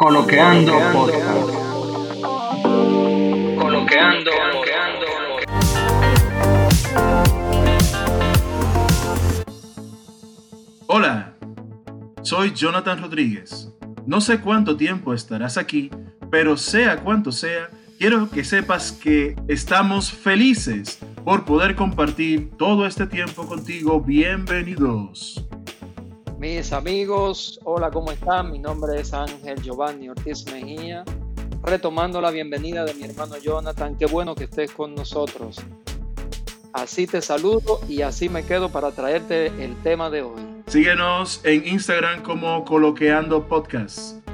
Coloqueando Podcast. Coloqueando. Hola, soy Jonathan Rodríguez. No sé cuánto tiempo estarás aquí, pero sea cuanto sea, quiero que sepas que estamos felices por poder compartir todo este tiempo contigo. Bienvenidos. Mis amigos, hola, ¿cómo están? Mi nombre es Ángel Giovanni Ortiz Mejía, retomando la bienvenida de mi hermano Jonathan. Qué bueno que estés con nosotros. Así te saludo y así me quedo para traerte el tema de hoy. Síguenos en Instagram como Coloqueando Podcast.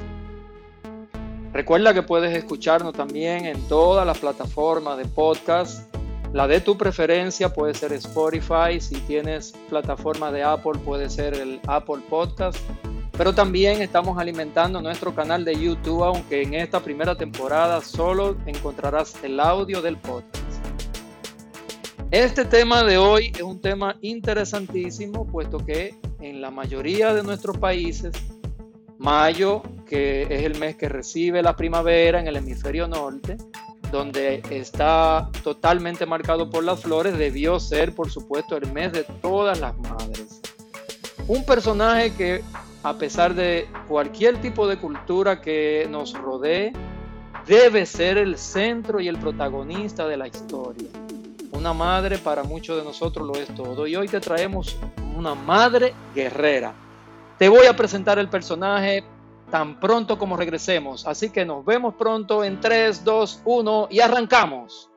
Recuerda que puedes escucharnos también en todas las plataformas de podcast. La de tu preferencia puede ser Spotify. Si tienes plataforma de Apple, puede ser el Apple Podcast. Pero también estamos alimentando nuestro canal de YouTube, aunque en esta primera temporada solo encontrarás el audio del podcast. Este tema de hoy es un tema interesantísimo, puesto que en la mayoría de nuestros países, mayo, que es el mes que recibe la primavera en el hemisferio norte, donde está totalmente marcado por las flores, debió ser, por supuesto, el mes de todas las madres. Un personaje que, a pesar de cualquier tipo de cultura que nos rodee, debe ser el centro y el protagonista de la historia. Una madre para muchos de nosotros lo es todo. Y hoy te traemos una madre guerrera. Te voy a presentar el personaje tan pronto como regresemos. Así que nos vemos pronto en 3, 2, 1 y arrancamos.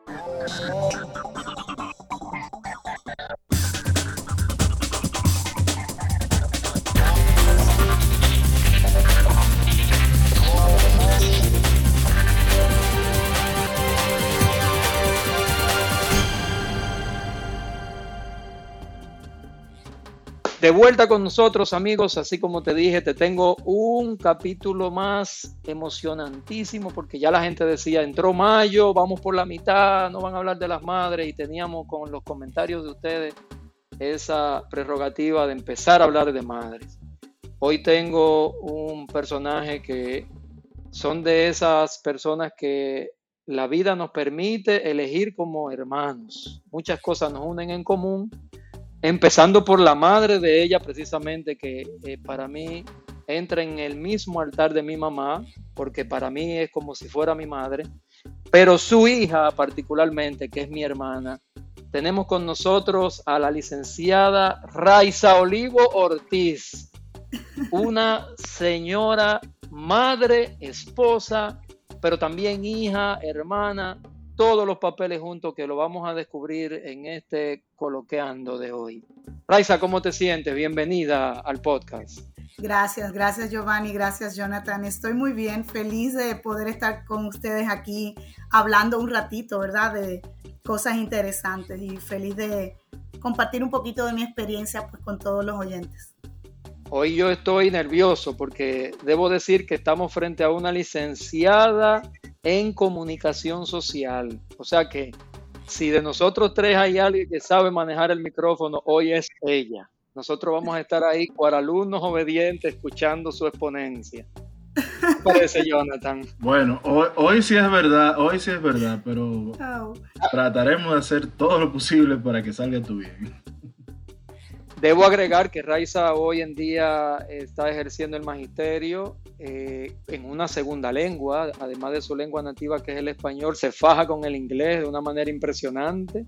De vuelta con nosotros, amigos. Así como te dije, te tengo un capítulo más emocionantísimo porque ya la gente decía, entró mayo, vamos por la mitad, no van a hablar de las madres y teníamos con los comentarios de ustedes esa prerrogativa de empezar a hablar de madres. Hoy tengo un personaje que son de esas personas que la vida nos permite elegir como hermanos. Muchas cosas nos unen en común Empezando por la madre de ella, precisamente, que eh, para mí entra en el mismo altar de mi mamá, porque para mí es como si fuera mi madre, pero su hija particularmente, que es mi hermana. Tenemos con nosotros a la licenciada Raiza Olivo Ortiz, una señora madre, esposa, pero también hija, hermana, todos los papeles juntos que lo vamos a descubrir en este coloqueando de hoy. Raiza, ¿cómo te sientes? Bienvenida al podcast. Gracias, gracias Giovanni, gracias Jonathan. Estoy muy bien, feliz de poder estar con ustedes aquí hablando un ratito, ¿verdad? De cosas interesantes y feliz de compartir un poquito de mi experiencia pues, con todos los oyentes. Hoy yo estoy nervioso porque debo decir que estamos frente a una licenciada en comunicación social. O sea que si de nosotros tres hay alguien que sabe manejar el micrófono, hoy es ella. Nosotros vamos a estar ahí cual alumnos obedientes escuchando su exponencia. ¿Qué parece, Jonathan? Bueno, hoy, sí es verdad, hoy sí es verdad, pero trataremos de hacer todo lo posible para que salga tu bien. Debo agregar que Raiza hoy en día está ejerciendo el magisterio eh, en una segunda lengua, además de su lengua nativa que es el español, se faja con el inglés de una manera impresionante.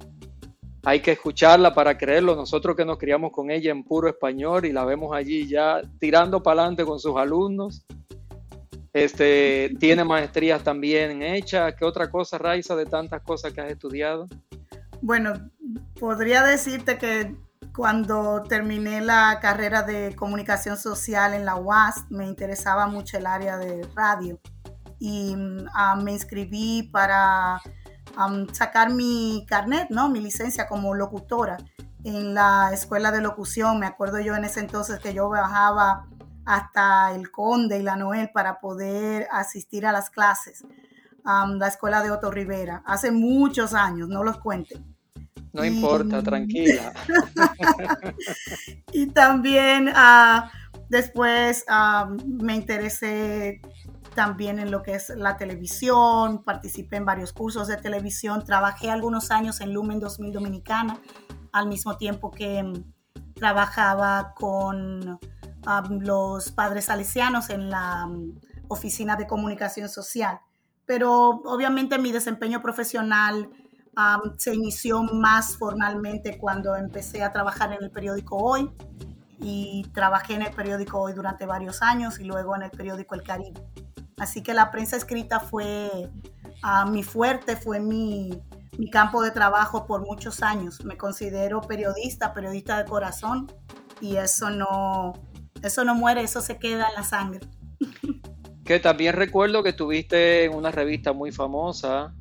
Hay que escucharla para creerlo. Nosotros que nos criamos con ella en puro español y la vemos allí ya tirando para adelante con sus alumnos. Este, tiene maestrías también hechas. ¿Qué otra cosa, Raiza, de tantas cosas que has estudiado? Bueno, podría decirte que cuando terminé la carrera de comunicación social en la UAS, me interesaba mucho el área de radio y ah, me inscribí para sacar mi carnet, ¿no? mi licencia como locutora en la escuela de locución. Me acuerdo yo en ese entonces que yo bajaba hasta el Conde y la Noel para poder asistir a las clases. la escuela de Otto Rivera, hace muchos años, no los cuenten. No importa, tranquila. y también ah, después ah, me interesé también en lo que es la televisión, participé en varios cursos de televisión, trabajé algunos años en Lumen 2000 Dominicana, al mismo tiempo que mm, trabajaba con los padres salesianos en la mm, oficina de comunicación social. Pero obviamente mi desempeño profesional se inició más formalmente cuando empecé a trabajar en el periódico Hoy y trabajé en el periódico Hoy durante varios años y luego en el periódico El Caribe. Así que la prensa escrita fue mi fuerte, fue mi, mi campo de trabajo por muchos años. Me considero periodista, periodista de corazón y eso no, eso no muere, eso se queda en la sangre. Que también recuerdo que estuviste en una revista muy famosa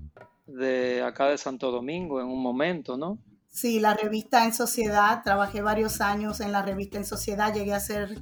de acá de Santo Domingo en un momento, ¿no? Sí, la revista En Sociedad, trabajé varios años en la revista En Sociedad, llegué a ser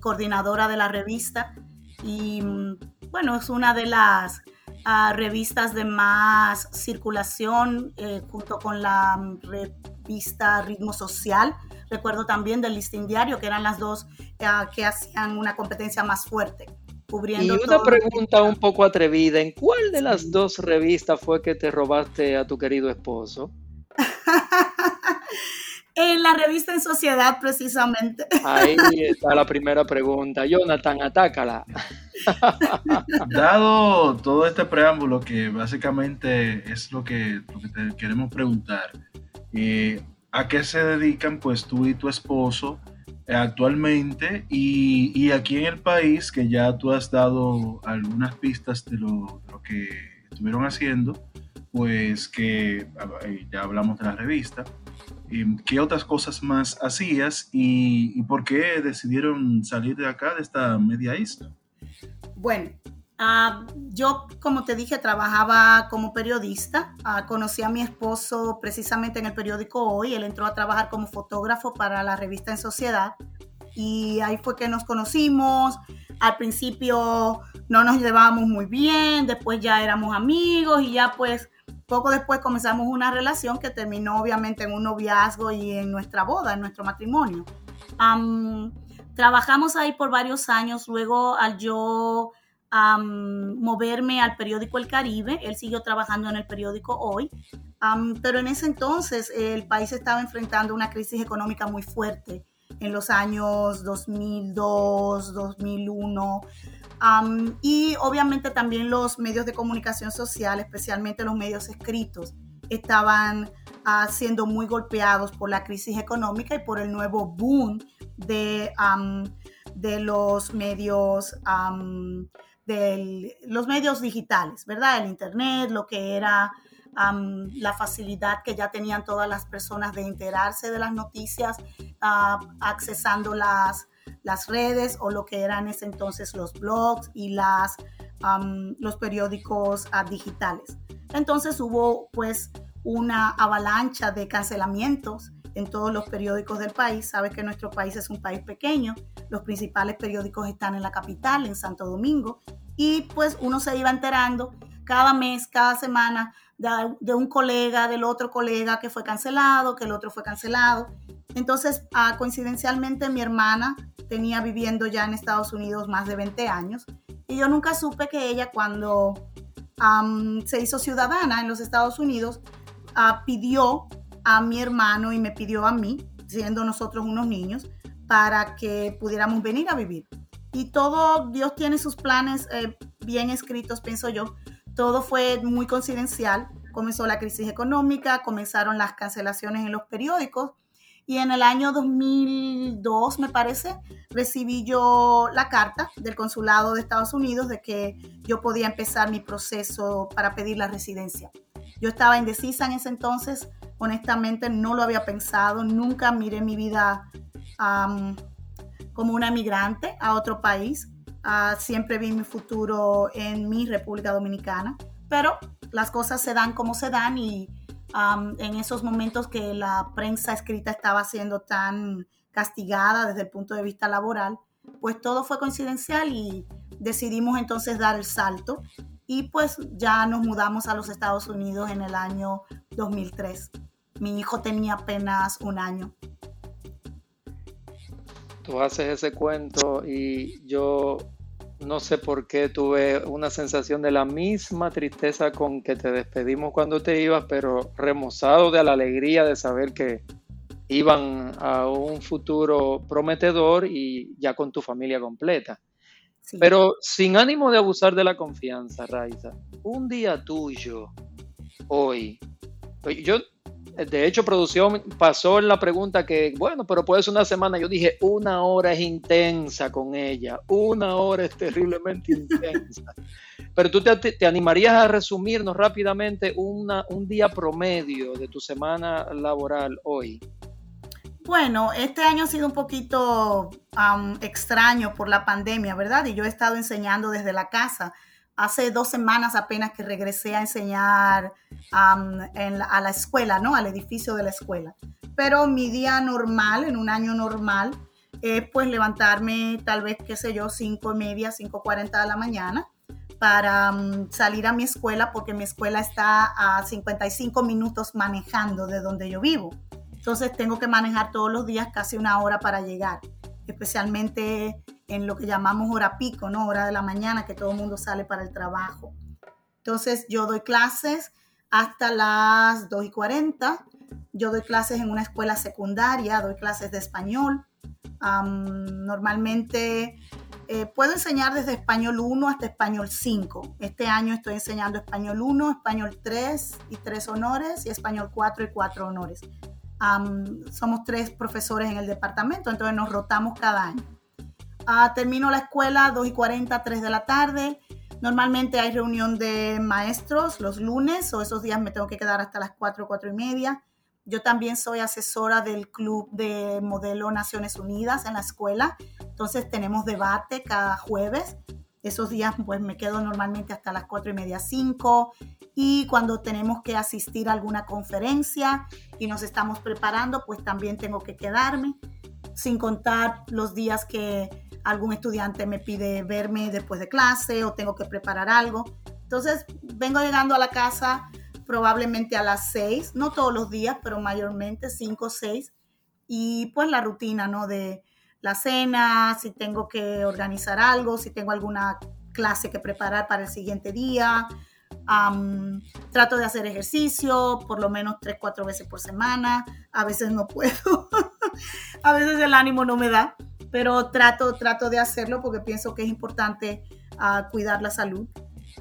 coordinadora de la revista y mm, bueno, es una de las ah, revistas de más circulación eh, junto con la mm, revista Ritmo Social. Recuerdo también del Listín Diario, que eran las dos ah, que hacían una competencia más fuerte. Cubriendo y una pregunta un poco atrevida, ¿en cuál de las dos revistas fue que te robaste a tu querido esposo? en la revista En Sociedad, precisamente. Ahí está la primera pregunta. Jonathan, atácala. Dado todo este preámbulo, que básicamente es lo que, te queremos preguntar, eh, ¿a qué se dedican pues tú y tu esposo actualmente? Y, aquí en el país, que ya tú has dado algunas pistas de lo, lo que estuvieron haciendo, pues que ya hablamos de la revista. ¿Qué otras cosas más hacías y, por qué decidieron salir de acá, de esta media isla? Bueno, ah, yo, como te dije, trabajaba como periodista. Ah, conocí a mi esposo precisamente en el periódico Hoy. Él entró a trabajar como fotógrafo para la revista En Sociedad. Y ahí fue que nos conocimos. Al principio no nos llevábamos muy bien, después ya éramos amigos y ya pues poco después comenzamos una relación que terminó obviamente en un noviazgo y en nuestra boda, en nuestro matrimonio. trabajamos ahí por varios años, luego al yo moverme al periódico El Caribe, él siguió trabajando en el periódico Hoy, pero en ese entonces el país estaba enfrentando una crisis económica muy fuerte. En los años 2002, 2001 y obviamente también los medios de comunicación social, especialmente los medios escritos, estaban uh, siendo muy golpeados por la crisis económica y por el nuevo boom de, de los medios de los medios digitales, ¿verdad? El internet, lo que era la facilidad que ya tenían todas las personas de enterarse de las noticias, uh, accesando las las redes o lo que eran ese entonces los blogs y las, los periódicos ah, digitales. Entonces hubo pues una avalancha de cancelamientos en todos los periódicos del país. Sabes que nuestro país es un país pequeño, los principales periódicos están en la capital, en Santo Domingo, y pues uno se iba enterando cada mes, cada semana de, un colega, del otro colega que fue cancelado, que el otro fue cancelado. Entonces, ah, coincidencialmente, mi hermana tenía viviendo ya en Estados Unidos más de 20 años y yo nunca supe que ella cuando se hizo ciudadana en los Estados Unidos ah, pidió a mi hermano y me pidió a mí, siendo nosotros unos niños, para que pudiéramos venir a vivir. Y todo, Dios tiene sus planes eh, bien escritos, pienso yo. Todo fue muy coincidencial. Comenzó la crisis económica, comenzaron las cancelaciones en los periódicos y en el año 2002, me parece, recibí yo la carta del consulado de Estados Unidos de que yo podía empezar mi proceso para pedir la residencia. Yo estaba indecisa en ese entonces, honestamente no lo había pensado, nunca miré mi vida como una migrante a otro país. Ah, siempre vi mi futuro en mi República Dominicana, pero las cosas se dan como se dan y en esos momentos que la prensa escrita estaba siendo tan castigada desde el punto de vista laboral, pues todo fue coincidencial y decidimos entonces dar el salto y pues ya nos mudamos a los Estados Unidos en el año 2003. Mi hijo tenía apenas un año. Tú haces ese cuento y yo no sé por qué tuve una sensación de la misma tristeza con que te despedimos cuando te ibas, pero remozado de la alegría de saber que iban a un futuro prometedor y ya con tu familia completa. Pero sin ánimo de abusar de la confianza, Raiza, un día tuyo, hoy, yo de hecho, producción pasó en la pregunta que, bueno, pero puede ser una semana. Yo dije, una hora es intensa con ella, una hora es terriblemente intensa. Pero tú te, animarías a resumirnos rápidamente una, un día promedio de tu semana laboral hoy. Bueno, este año ha sido un poquito extraño por la pandemia, ¿verdad? Y yo he estado enseñando desde la casa hace dos semanas apenas que regresé a enseñar a la escuela, ¿no? Al edificio de la escuela. Pero mi día normal, en un año normal, es pues levantarme tal vez, qué sé yo, cinco y media, cinco cuarenta de la mañana para salir a mi escuela porque mi escuela está a 55 minutos manejando de donde yo vivo. Entonces tengo que manejar todos los días casi una hora para llegar, especialmente en lo que llamamos hora pico, ¿no? Hora de la mañana, que todo el mundo sale para el trabajo. Entonces, yo doy clases hasta las 2 y 40. Yo doy clases en una escuela secundaria, doy clases de español. normalmente eh, puedo enseñar desde español 1 hasta español 5. Este año estoy enseñando español 1, español 3 y 3 honores y español 4 y 4 honores. somos tres profesores en el departamento, entonces nos rotamos cada año. Ah, termino la escuela 2 y 40, 3 de la tarde. Normalmente hay reunión de maestros los lunes o esos días me tengo que quedar hasta las 4, 4 y media. Yo también soy asesora del Club de Modelo Naciones Unidas en la escuela. Entonces tenemos debate cada jueves. Esos días pues me quedo normalmente hasta las 4 y media, 5. Y cuando tenemos que asistir a alguna conferencia y nos estamos preparando, pues también tengo que quedarme. Sin contar los días que algún estudiante me pide verme después de clase o tengo que preparar algo. Entonces, vengo llegando a la casa probablemente a las seis, no todos los días, pero mayormente cinco o seis. Y pues la rutina, ¿no? De la cena, si tengo que organizar algo, si tengo alguna clase que preparar para el siguiente día. Trato de hacer ejercicio por lo menos tres, cuatro veces por semana. A veces no puedo. a veces el ánimo no me da pero trato, trato de hacerlo porque pienso que es importante uh, cuidar la salud.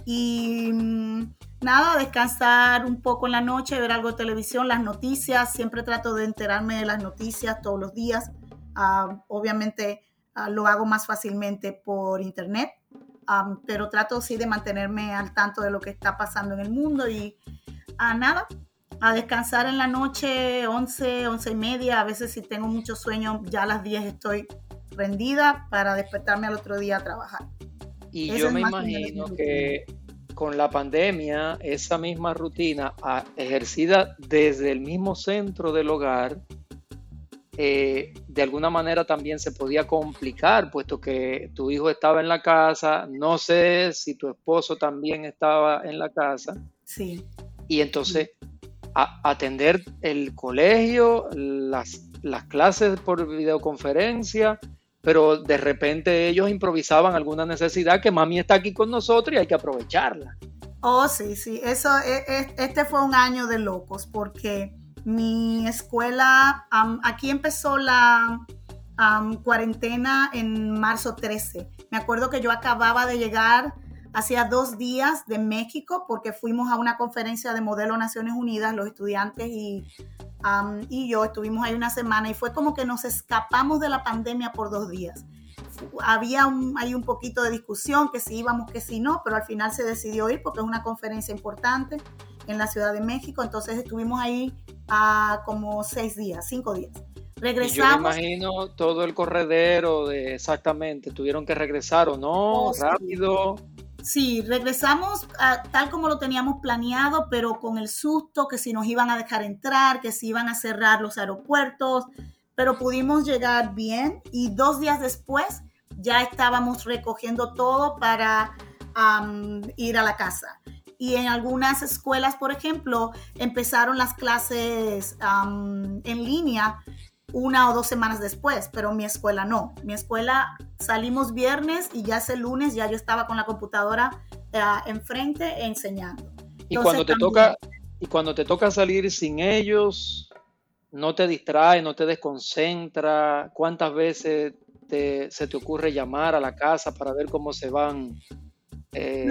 Y mm, nada, descansar un poco en la noche, ver algo de televisión, las noticias, siempre trato de enterarme de las noticias todos los días. Uh, obviamente uh, lo hago más fácilmente por internet, um, pero trato sí de mantenerme al tanto de lo que está pasando en el mundo y a nada, a descansar en la noche, 11, 11 y media, a veces si tengo mucho sueño, ya a las 10 estoy rendida para despertarme al otro día a trabajar. Y yo me imagino que con la pandemia, esa misma rutina ah, ejercida desde el mismo centro del hogar, eh, de alguna manera también se podía complicar, puesto que tu hijo estaba en la casa, no sé si tu esposo también estaba en la casa. Sí. Y entonces atender el colegio, las, las clases por videoconferencia, pero de repente ellos improvisaban alguna necesidad que mami está aquí con nosotros y hay que aprovecharla. Oh, sí, sí, eso, e, e, este fue un año de locos porque mi escuela, aquí empezó la cuarentena en marzo 13. Me acuerdo que yo acababa de llegar hacía dos días de México porque fuimos a una conferencia de Modelo Naciones Unidas, los estudiantes y y yo estuvimos ahí una semana y fue como que nos escapamos de la pandemia por dos días. Había un, hay un poquito de discusión que si íbamos, que si no, pero al final se decidió ir porque es una conferencia importante en la Ciudad de México, entonces estuvimos ahí a como seis días, cinco días. Regresamos. yo me imagino todo el corredero de exactamente, tuvieron que regresar o no, oh, rápido. Sí, regresamos tal como lo teníamos planeado, pero con el susto que si nos iban a dejar entrar, que si iban a cerrar los aeropuertos, pero pudimos llegar bien y dos días después ya estábamos recogiendo todo para ir a la casa. Y en algunas escuelas, por ejemplo, empezaron las clases en línea una o dos semanas después, pero mi escuela no. Mi escuela salimos viernes y ya ese lunes ya yo estaba con la computadora eh, enfrente enseñando. y cuando te toca y cuando te toca salir sin ellos, no te distrae, no te desconcentra. ¿Cuántas veces se te ocurre llamar a la casa para ver cómo se van? Eh,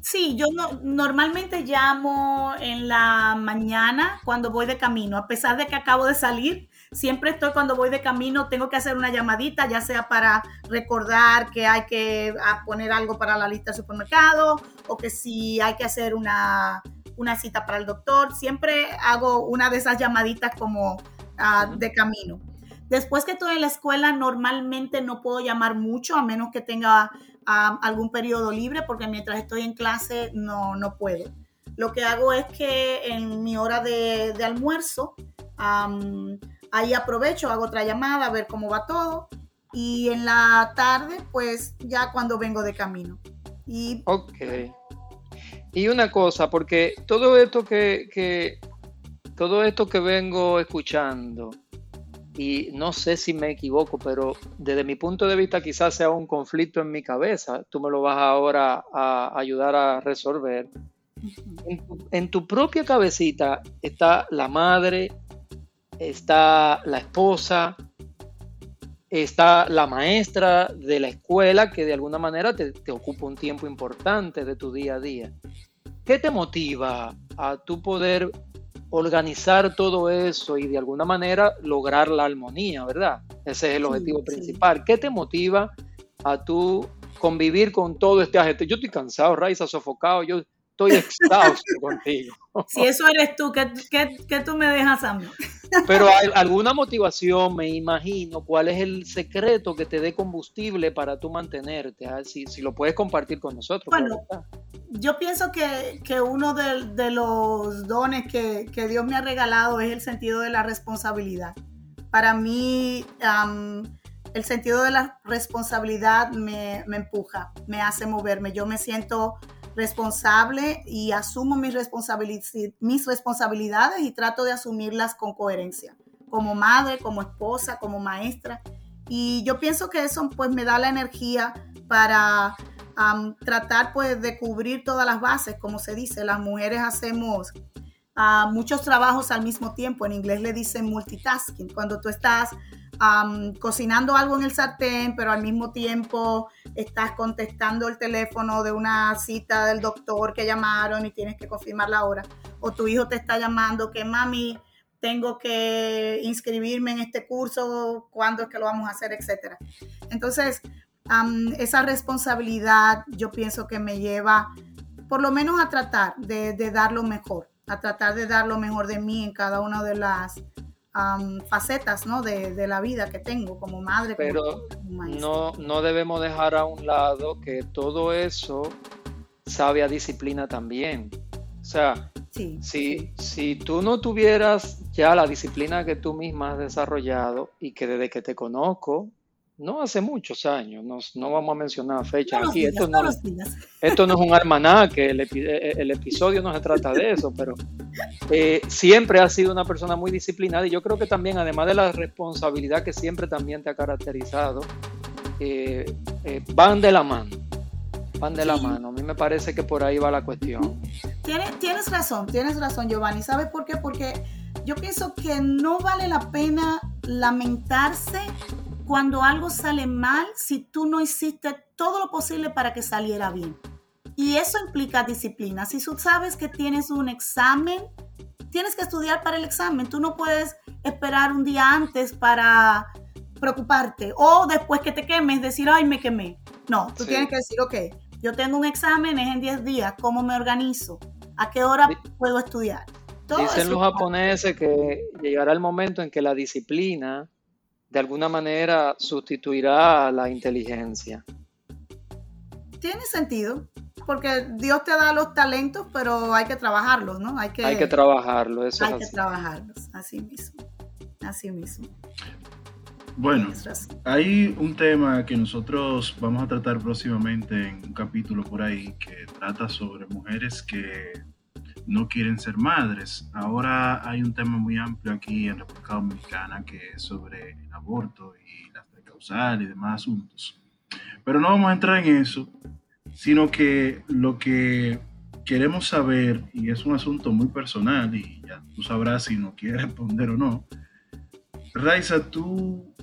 sí, yo no, normalmente llamo en la mañana cuando voy de camino, a pesar de que acabo de salir, siempre estoy cuando voy de camino, tengo que hacer una llamadita, ya sea para recordar que hay que poner algo para la lista del supermercado o que si hay que hacer una, una cita para el doctor, siempre hago una de esas llamaditas como ah, de camino. Después que estoy en la escuela, normalmente no puedo llamar mucho, a menos que tenga ah, algún periodo libre, porque mientras estoy en clase no, no puedo. Lo que hago es que en mi hora de, de almuerzo, ahí aprovecho, hago otra llamada, a ver cómo va todo. Y en la tarde, pues ya cuando vengo de camino. Y... Ok. Y una cosa, porque todo esto que, todo esto que vengo escuchando, y no sé si me equivoco, pero desde mi punto de vista quizás sea un conflicto en mi cabeza, tú me lo vas ahora a ayudar a resolver. En tu, propia cabecita está la madre, está la esposa, está la maestra de la escuela que de alguna manera te, te, ocupa un tiempo importante de tu día a día. ¿Qué te motiva a tu poder organizar todo eso y de alguna manera lograr la armonía, verdad? Ese es el objetivo principal. ¿Qué te motiva a tu convivir con todo este agente? Yo estoy cansado, Raiza, sofocado, yo estoy exhausto contigo. Si eso eres tú, ¿qué, qué, tú me dejas a mí? Pero hay alguna motivación, me imagino, ¿cuál es el secreto que te dé combustible para tú mantenerte? Ah, si, si, lo puedes compartir con nosotros. Bueno, yo pienso que, que uno de, de, los dones que, que, Dios me ha regalado es el sentido de la responsabilidad. Para mí, el sentido de la responsabilidad me, me empuja, me hace moverme. Yo me siento responsable y asumo mis, mis responsabilidades y trato de asumirlas con coherencia, como madre, como esposa, como maestra. Y yo pienso que eso pues me da la energía para tratar pues de cubrir todas las bases, como se dice, las mujeres hacemos uh, muchos trabajos al mismo tiempo, en inglés le dicen multitasking, cuando tú estás cocinando algo en el sartén, pero al mismo tiempo estás contestando el teléfono de una cita del doctor que llamaron y tienes que confirmar la hora, o tu hijo te está llamando que mami, tengo que inscribirme en este curso, cuándo es que lo vamos a hacer, etcétera. Entonces, esa responsabilidad yo pienso que me lleva por lo menos a tratar de, de dar lo mejor, a tratar de dar lo mejor de mí en cada una de las facetas ¿no? de, la vida que tengo como madre. Pero no, no debemos dejar a un lado que todo eso sabe a disciplina también. O sea, si, si tú no tuvieras ya la disciplina que tú misma has desarrollado y que desde que te conozco, no hace muchos años, no, vamos a mencionar fechas aquí, esto, no, esto no es un almanaque, el, el, episodio no se trata de eso, pero eh, siempre has sido una persona muy disciplinada y yo creo que también, además de la responsabilidad que siempre también te ha caracterizado, eh, eh, van de la mano, van de la mano, a mí me parece que por ahí va la cuestión. Tienes, tienes razón, tienes razón Giovanni, ¿sabes por qué? Porque yo pienso que no vale la pena lamentarse cuando algo sale mal si tú no hiciste todo lo posible para que saliera bien. Y eso implica disciplina. Si tú sabes que tienes un examen, tienes que estudiar para el examen. Tú no puedes esperar un día antes para preocuparte o después que te quemes decir, ay, me quemé. No, tú tienes que decir, ok, yo tengo un examen, es en 10 días, ¿cómo me organizo? ¿A qué hora puedo estudiar? Dicen los japoneses que llegará el momento en que la disciplina de alguna manera sustituirá a la inteligencia. Tiene sentido, porque Dios te da los talentos, pero hay que trabajarlos, ¿no? Hay que, hay que trabajarlos, eso Hay que trabajarlos, así mismo, así mismo. Bueno, hay un tema que nosotros vamos a tratar próximamente en un capítulo por ahí que trata sobre mujeres que no quieren ser madres. Ahora hay un tema muy amplio aquí en República Dominicana que es sobre el aborto y la causal y demás asuntos. Pero no vamos a entrar en eso, sino que lo que queremos saber, y es un asunto muy personal, y ya tú sabrás si no quieres responder o no. Raiza, tú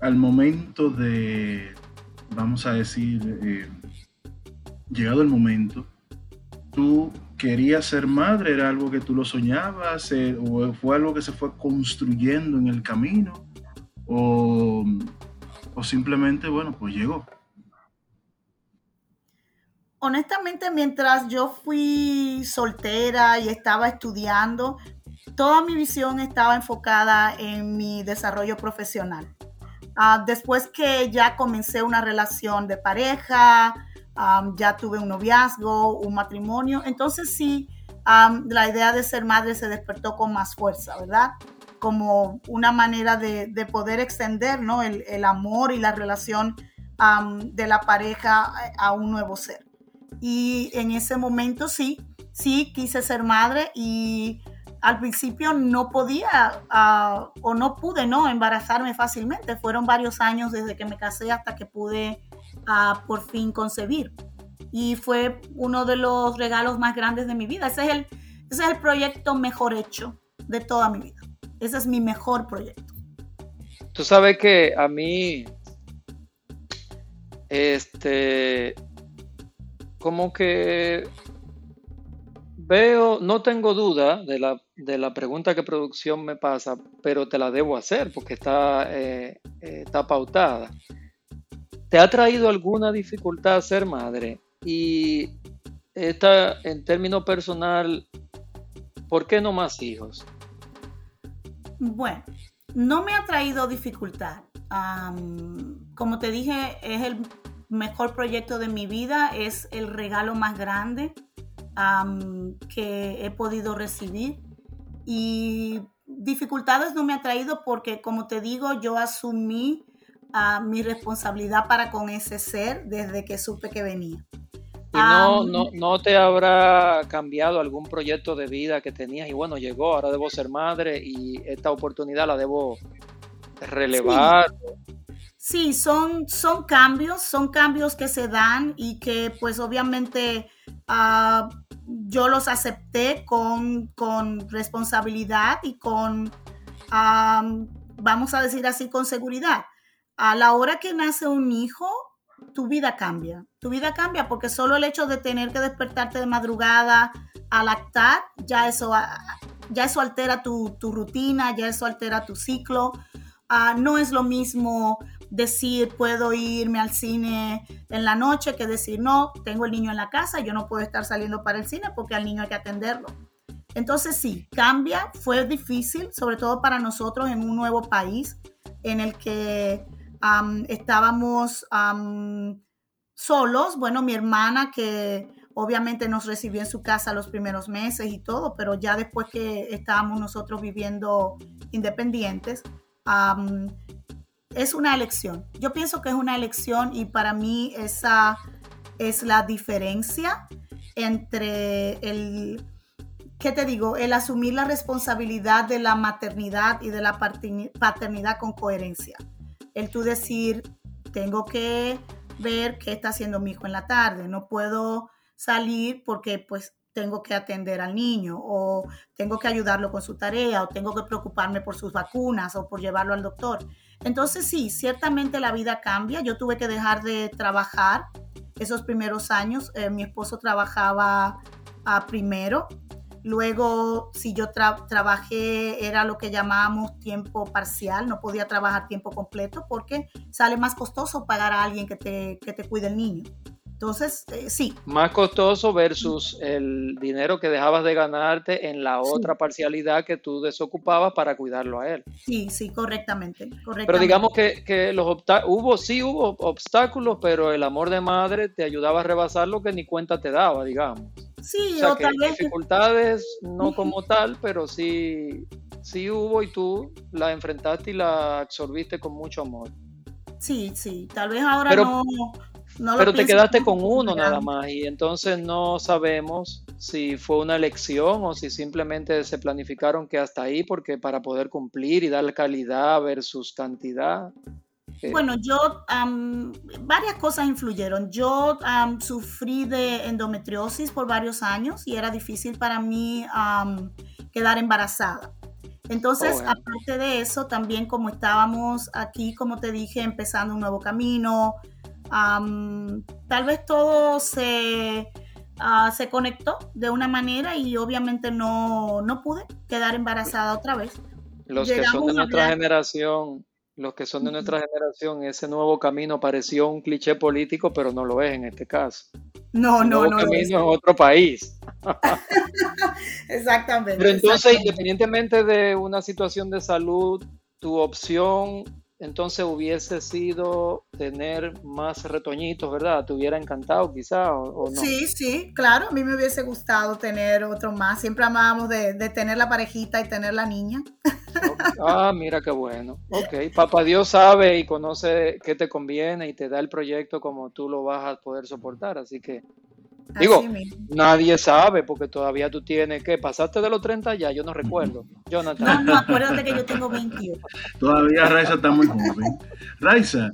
al momento de, vamos a decir, eh, llegado el momento, tú querías ser madre, era algo que tú lo soñabas, eh, o fue algo que se fue construyendo en el camino, o, o simplemente, bueno, pues llegó. Honestamente, mientras yo fui soltera y estaba estudiando, toda mi visión estaba enfocada en mi desarrollo profesional. Uh, después que ya comencé una relación de pareja, ya tuve un noviazgo, un matrimonio, entonces sí, la idea de ser madre se despertó con más fuerza, ¿verdad? Como una manera de, de poder extender ¿no? el, amor y la relación de la pareja a un nuevo ser. Y en ese momento sí, sí quise ser madre y al principio no podía uh, o no pude no embarazarme fácilmente. Fueron varios años desde que me casé hasta que pude uh, por fin concebir. Y fue uno de los regalos más grandes de mi vida. Ese es, el, ese es el proyecto mejor hecho de toda mi vida. Ese es mi mejor proyecto. Tú sabes que a mí, este, como que veo, no tengo duda de la, de la, pregunta que producción me pasa, pero te la debo hacer porque está, eh, eh, está pautada. ¿Te ha traído alguna dificultad ser madre? Y esta, en términos personal, ¿por qué no más hijos? Bueno, no me ha traído dificultad. Como te dije, es el mejor proyecto de mi vida, es el regalo más grande que he podido recibir y dificultades no me ha traído porque, como te digo, yo asumí uh, mi responsabilidad para con ese ser desde que supe que venía. ¿Y no, um, no, no, te habrá cambiado algún proyecto de vida que tenías y bueno, llegó, ahora debo ser madre y esta oportunidad la debo relevar? Sí. sí son, son cambios, son cambios que se dan y que pues obviamente uh, yo los acepté con, con responsabilidad y con, um, vamos a decir así, con seguridad. A la hora que nace un hijo, tu vida cambia. Tu vida cambia porque solo el hecho de tener que despertarte de madrugada a lactar, ya eso, ya eso altera tu, rutina, ya eso altera tu ciclo. Uh, no es lo mismo decir puedo irme al cine en la noche que decir no, tengo el niño en la casa, yo no puedo estar saliendo para el cine porque al niño hay que atenderlo. Entonces sí, cambia, fue difícil, sobre todo para nosotros en un nuevo país en el que um, estábamos um, solos. Bueno, mi hermana que obviamente nos recibió en su casa los primeros meses y todo, pero ya después que estábamos nosotros viviendo independientes, um, es una elección. Yo pienso que es una elección y para mí esa es la diferencia entre el, ¿qué te digo? El asumir la responsabilidad de la maternidad y de la paternidad con coherencia. El tú decir, tengo que ver qué está haciendo mi hijo en la tarde, no puedo salir porque pues tengo que atender al niño o tengo que ayudarlo con su tarea o tengo que preocuparme por sus vacunas o por llevarlo al doctor. Entonces sí, ciertamente la vida cambia. Yo tuve que dejar de trabajar esos primeros años. Eh, mi esposo trabajaba primero. Luego, si yo tra trabajé, era lo que llamábamos tiempo parcial, no podía trabajar tiempo completo porque sale más costoso pagar a alguien que te, que te cuide el niño. Entonces, eh, sí. Más costoso versus el dinero que dejabas de ganarte en la otra sí. parcialidad que tú desocupabas para cuidarlo a él. Sí, sí, correctamente. correctamente. Pero digamos que, que los hubo, sí hubo obstáculos, pero el amor de madre te ayudaba a rebasar lo que ni cuenta te daba, digamos. Sí, o sea, o que tal vez... dificultades no como tal, pero sí, sí hubo y tú la enfrentaste y la absorbiste con mucho amor. Sí, sí, tal vez ahora pero, no no Pero te quedaste con uno nada más y entonces no sabemos si fue una elección o si simplemente se planificaron que hasta ahí porque para poder cumplir y dar calidad versus cantidad. Eh, Bueno, yo, am, varias cosas influyeron. Yo am, sufrí de endometriosis por varios años y era difícil para mí am, quedar embarazada. Entonces, Oh, bueno. aparte de eso, también como estábamos aquí, como te dije, empezando un nuevo camino, am, tal vez todo se, ah, se conectó de una manera y obviamente no, no pude quedar embarazada otra vez. Los que son de nuestra hablar- generación, los que son de nuestra generación, ese nuevo camino pareció un cliché político, pero no lo es en este caso. No, Un no, nuevo no. camino es. en otro país. Exactamente. Pero entonces, exactamente. independientemente de una situación de salud, tu opción entonces hubiese sido tener más retoñitos, ¿verdad? ¿Te hubiera encantado quizá o, o no? Sí, sí, claro, a mí me hubiese gustado tener otro más. Siempre amábamos de, de tener la parejita y tener la niña. Ah, mira qué bueno. Ok, papá Dios sabe y conoce qué te conviene y te da el proyecto como tú lo vas a poder soportar. Así que Digo, mismo. nadie sabe porque todavía tú tienes que pasaste de los 30 ya, yo no recuerdo. No, Jonathan. no, acuérdate que yo tengo 28. Todavía Raiza está muy joven. Raiza,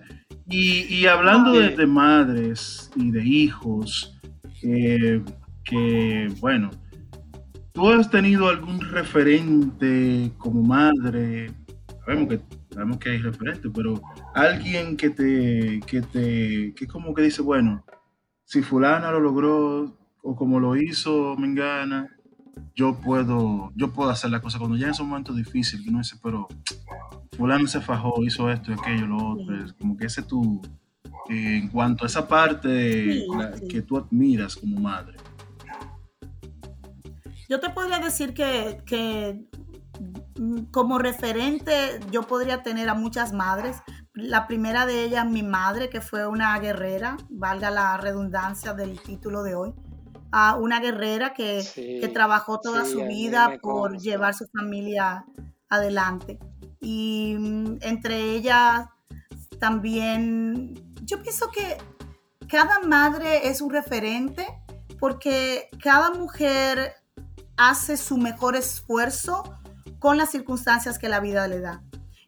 y, y hablando de, de madres y de hijos, eh, que bueno, ¿tú has tenido algún referente como madre? Sabemos que, sabemos que hay referentes, pero alguien que te, que te, que como que dice, bueno, si fulana lo logró o como lo hizo Mengana, yo puedo, yo puedo hacer la cosa cuando ya en esos momentos difíciles, que uno dice, pero fulano se fajó, hizo esto y aquello, lo otro, es como que ese tú, eh, en cuanto a esa parte Sí, la- sí. que tú admiras como madre. Yo te podría decir que, que, mm, como referente yo podría tener a muchas madres. La primera de ellas, mi madre, que fue una guerrera, valga la redundancia del título de hoy. Ah, una guerrera que, Sí, que trabajó toda sí, su a vida por llevar su familia adelante. Y mm, entre ellas también, yo pienso que cada madre es un referente porque cada mujer hace su mejor esfuerzo con las circunstancias que la vida le da.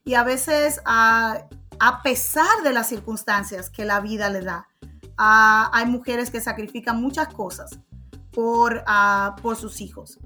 Y a veces, a, a pesar de las circunstancias que la vida le da, hay mujeres que sacrifican muchas cosas por, por sus hijos.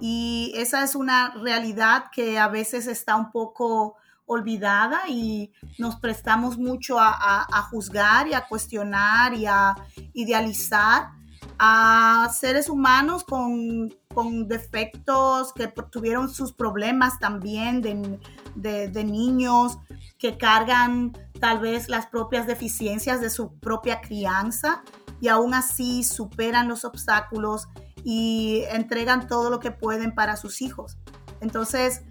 Y esa es una realidad que a veces está un poco olvidada y nos prestamos mucho a- a juzgar y a cuestionar y a idealizar a seres humanos con, con defectos que tuvieron sus problemas también de- de niños que cargan tal vez las propias deficiencias de su propia crianza y aún así superan los obstáculos y entregan todo lo que pueden para sus hijos. Entonces,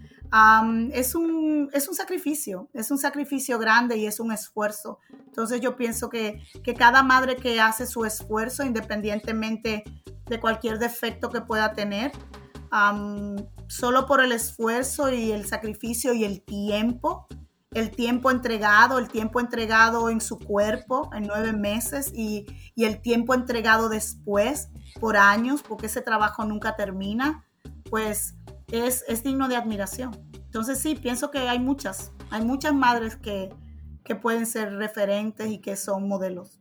es, un, es un sacrificio, es un sacrificio grande y es un esfuerzo. Entonces yo pienso que, que cada madre que hace su esfuerzo, independientemente de cualquier defecto que pueda tener, solo por el esfuerzo y el sacrificio y el tiempo, el tiempo entregado, el tiempo entregado en su cuerpo en nueve meses y, y el tiempo entregado después por años, porque ese trabajo nunca termina, pues es, es digno de admiración. Entonces sí, pienso que hay muchas, hay muchas madres que, que pueden ser referentes y que son modelos.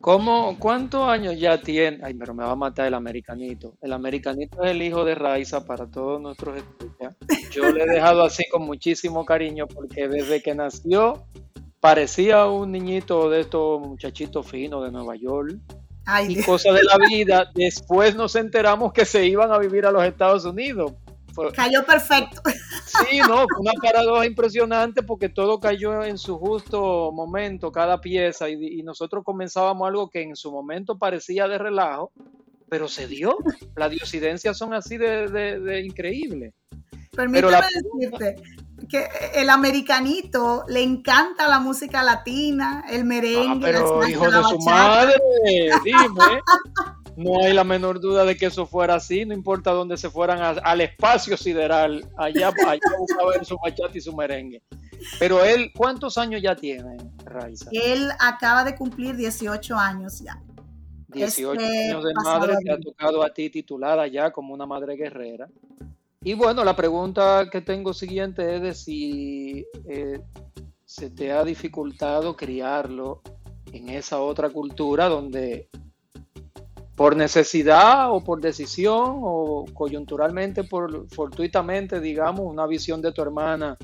¿Cómo, ¿Cuántos años ya tiene? Ay, pero me va a matar el americanito. El americanito es el hijo de Raiza para todos nuestros escuchas. Yo le he dejado así con muchísimo cariño porque desde que nació parecía un niñito de estos muchachitos finos de Nueva York. Ay, Y Dios. cosa de la vida, después nos enteramos que se iban a vivir a los Estados Unidos. Fue- cayó perfecto. Sí, no, fue una paradoja impresionante porque todo cayó en su justo momento, cada pieza, y, y nosotros comenzábamos algo que en su momento parecía de relajo, pero se dio. Las diosidencias son así de, de, de increíbles. Permíteme la- decirte que el americanito le encanta la música latina, el Ah, merengue, la pero hijo de su madre, dime. No hay la menor duda de que eso fuera así, no importa dónde se fueran a- al espacio sideral, allá, allá buscaba ver su bachata y su merengue. Pero él, ¿cuántos años ya tiene, Raiza? Él acaba de cumplir 18 años ya. 18 este años de madre, te ha tocado a ti titulada ya como una madre guerrera. Y bueno, la pregunta que tengo siguiente es de si eh, se te ha dificultado criarlo en esa otra cultura donde por necesidad o por decisión o coyunturalmente, por fortuitamente, digamos, una visión de tu hermana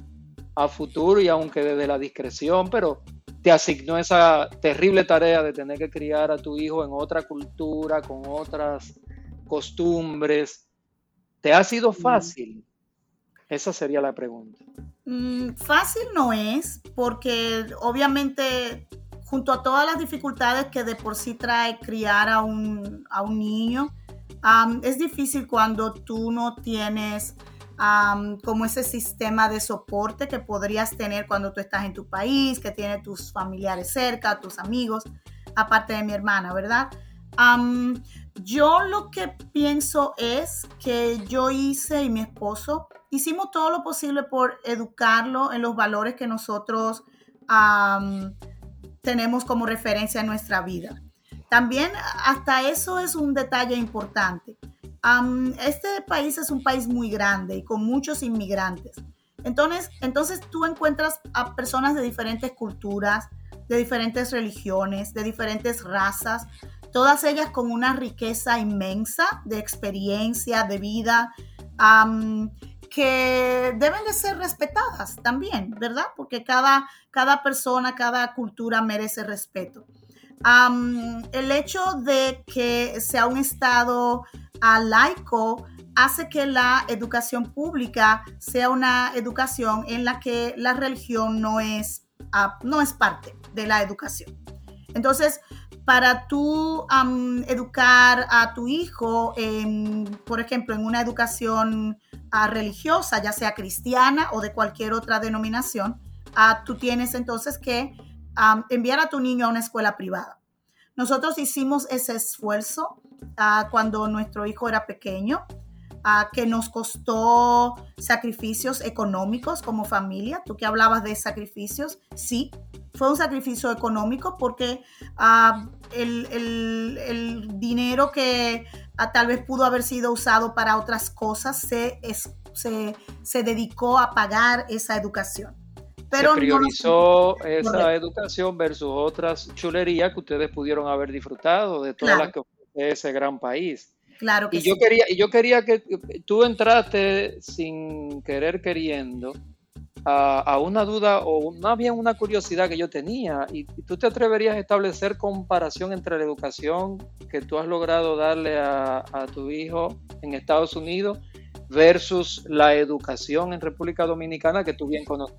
a futuro y aunque desde la discreción, pero te asignó esa terrible tarea de tener que criar a tu hijo en otra cultura, con otras costumbres. ¿Te ha sido mm. fácil? Esa sería la pregunta. Mm, fácil no es, porque obviamente junto a todas las dificultades que de por sí trae criar a un, niño, es difícil cuando tú no tienes como ese sistema de soporte que podrías tener cuando tú estás en tu país, que tiene tus familiares cerca, tus amigos, aparte de mi hermana, ¿verdad? Yo lo que pienso es que yo hice y mi esposo hicimos todo lo posible por educarlo en los valores que nosotros tenemos como referencia en nuestra vida. También hasta eso es un detalle importante este país es un país muy grande y con muchos inmigrantes. Entonces, entonces tú encuentras a personas de diferentes culturas, de diferentes religiones, de diferentes razas, todas ellas con una riqueza inmensa de experiencia, de vida, que deben de ser respetadas también, ¿verdad? Porque cada, cada persona, cada cultura merece respeto. el hecho de que sea un estado laico hace que la educación pública sea una educación en la que la religión no es, ah, no es parte de la educación. Entonces, para tú educar a tu hijo, por ejemplo, en una educación ah, religiosa, ya sea cristiana o de cualquier otra denominación, ah, tú tienes entonces que enviar a tu niño a una escuela privada. Nosotros hicimos ese esfuerzo cuando nuestro hijo era pequeño, que nos costó sacrificios económicos como familia. Tú que hablabas de sacrificios, sí, fue un sacrificio económico porque el, dinero que tal vez pudo haber sido usado para otras cosas se, se, dedicó a pagar esa educación. Pero se priorizó esa educación versus otras chulerías que ustedes pudieron haber disfrutado de todas las que ese gran país. Claro que y yo quería y yo quería que tú entraste sin querer queriendo a, una duda o más bien una curiosidad que yo tenía y, tú te atreverías a establecer comparación entre la educación que tú has logrado darle a, a tu hijo en Estados Unidos versus la educación en República Dominicana que tú bien conoces.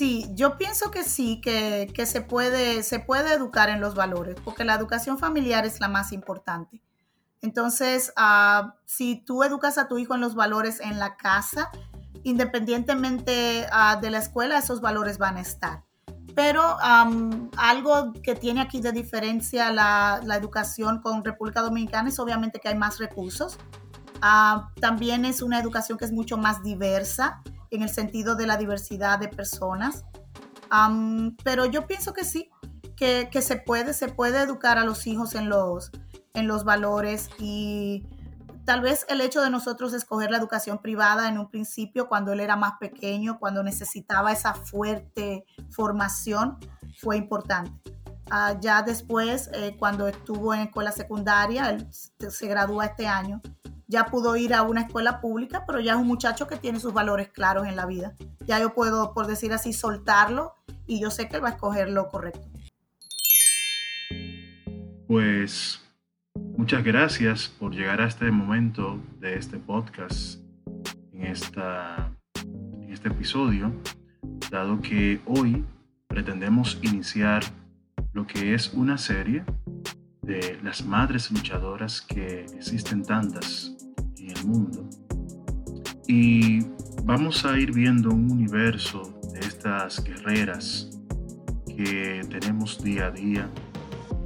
Sí, yo pienso que sí, que, se, puede, se puede educar en los valores, porque la educación familiar es la más importante. Entonces, ah, si tú educas a tu hijo en los valores en la casa, independientemente ah, de la escuela, esos valores van a estar. Pero algo que tiene aquí de diferencia la, educación con República Dominicana es obviamente que hay más recursos. Ah, también es una educación que es mucho más diversa en el sentido de la diversidad de personas. pero yo pienso que sí, que, se puede, se puede educar a los hijos en los, en los valores y tal vez el hecho de nosotros escoger la educación privada en un principio cuando él era más pequeño, cuando necesitaba esa fuerte formación, fue importante. Ah, ya después, eh, cuando estuvo en escuela secundaria, él se gradúa este año, ya pudo ir a una escuela pública, pero ya es un muchacho que tiene sus valores claros en la vida. Ya yo puedo, por decir así, soltarlo y yo sé que él va a escoger lo correcto. Pues muchas gracias por llegar a este momento de este podcast, en, esta, en este episodio, dado que hoy pretendemos iniciar lo que es una serie de las madres luchadoras que existen tantas en el mundo. Y vamos a ir viendo un universo de estas guerreras que tenemos día a día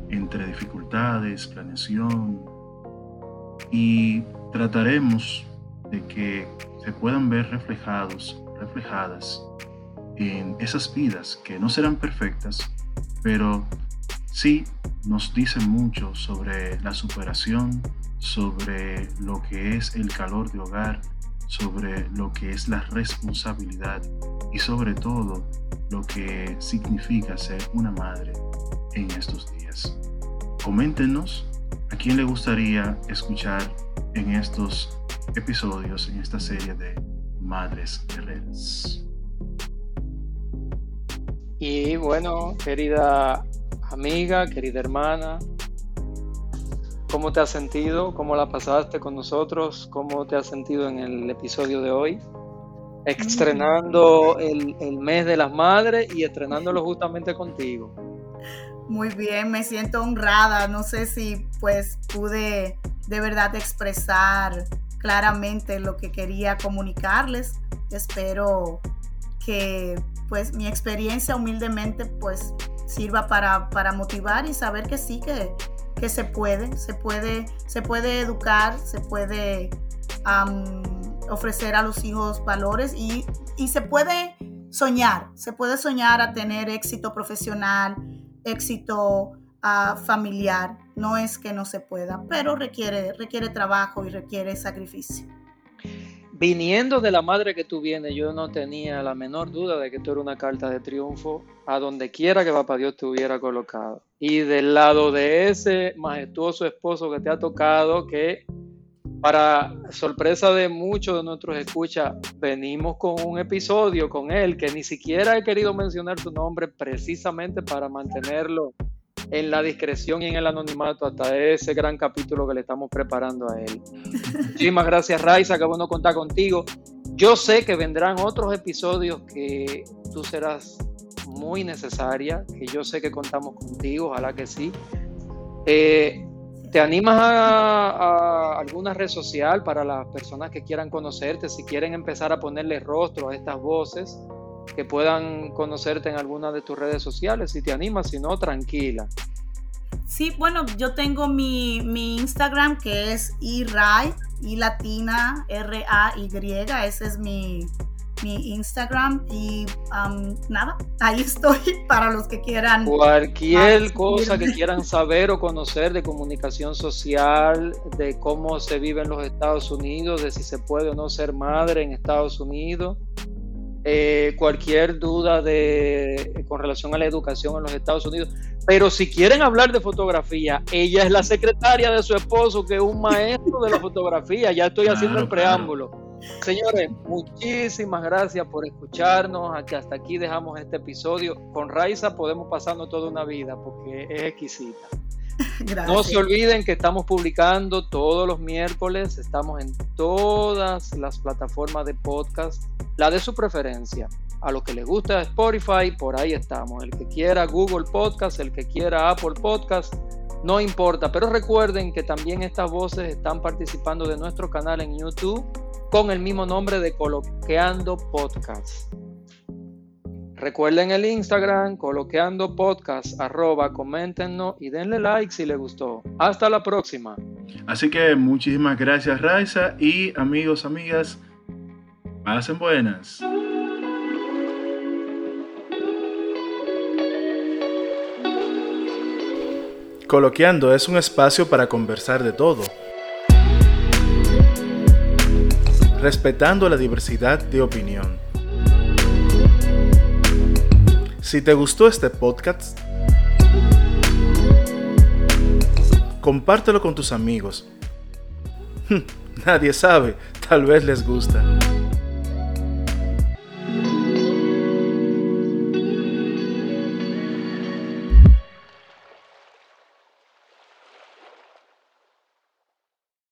entre dificultades, planeación y trataremos de que se puedan ver reflejados reflejadas en esas vidas que no serán perfectas, pero sí nos dicen mucho sobre la superación, sobre lo que es el calor de hogar, sobre lo que es la responsabilidad y sobre todo lo que significa ser una madre en estos días. Coméntenos a quién le gustaría escuchar en estos episodios, en esta serie de Madres Guerreras. Y bueno, querida amiga, querida hermana, ¿cómo te has sentido? ¿Cómo la pasaste con nosotros? ¿Cómo te has sentido en el episodio de hoy? Estrenando el, mes de las madres y estrenándolo justamente contigo. Muy bien, me siento honrada. No sé si pues pude de verdad expresar claramente lo que quería comunicarles. Espero que pues mi experiencia humildemente pues sirva para, para motivar y saber que sí, que, que, se puede, se puede, se puede educar, se puede ofrecer a los hijos valores y, y se puede soñar, se puede soñar a tener éxito profesional, éxito uh, familiar. No es que no se pueda, pero requiere, requiere trabajo y requiere sacrificio. Viniendo de la madre que tú vienes, yo no tenía la menor duda de que tú eres una carta de triunfo a donde quiera que Papá Dios te hubiera colocado. Y del lado de ese majestuoso esposo que te ha tocado, que para sorpresa de muchos de nuestros escuchas, venimos con un episodio con él que ni siquiera he querido mencionar su nombre precisamente para mantenerlo en la discreción y en el anonimato hasta ese gran capítulo que le estamos preparando a él. Muchísimas gracias, Raiza, que bueno contar contigo. Yo sé que vendrán otros episodios que tú serás muy necesaria, que yo sé que contamos contigo, ojalá que sí. Eh, ¿Te animas a, a, alguna red social para las personas que quieran conocerte, si quieren empezar a ponerle rostro a estas voces? Que puedan conocerte en alguna de tus redes sociales, si te animas, si no, tranquila. Sí, bueno, yo tengo mi, mi Instagram que es iRay, y latina, R-A-Y, ese es mi, mi Instagram y nada, ahí estoy para los que quieran. Cualquier cosa que quieran saber o conocer de comunicación social, de cómo se vive en los Estados Unidos, de si se puede o no ser madre en Estados Unidos, eh, cualquier duda de, con relación a la educación en los Estados Unidos. Pero si quieren hablar de fotografía, ella es la secretaria de su esposo, que es un maestro de la fotografía. Ya estoy haciendo el preámbulo. Señores, muchísimas gracias por escucharnos. Aquí, hasta aquí dejamos este episodio. Con Raiza podemos pasarnos toda una vida porque es exquisita. No se olviden que estamos publicando todos los miércoles, estamos en todas las plataformas de podcast, la de su preferencia. A los que les gusta Spotify, por ahí estamos. El que quiera Google Podcast, el que quiera Apple Podcast, no importa. Pero recuerden que también estas voces están participando de nuestro canal en YouTube con el mismo nombre de Coloqueando Podcast. Recuerden el Instagram, coloqueando podcast, arroba, coméntenos y denle like si les gustó. Hasta la próxima. Así que muchísimas gracias Raiza y amigos, amigas, pasen buenas. Coloqueando es un espacio para conversar de todo, respetando la diversidad de opinión. Si te gustó este podcast, compártelo con tus amigos. Nadie sabe, tal vez les gusta.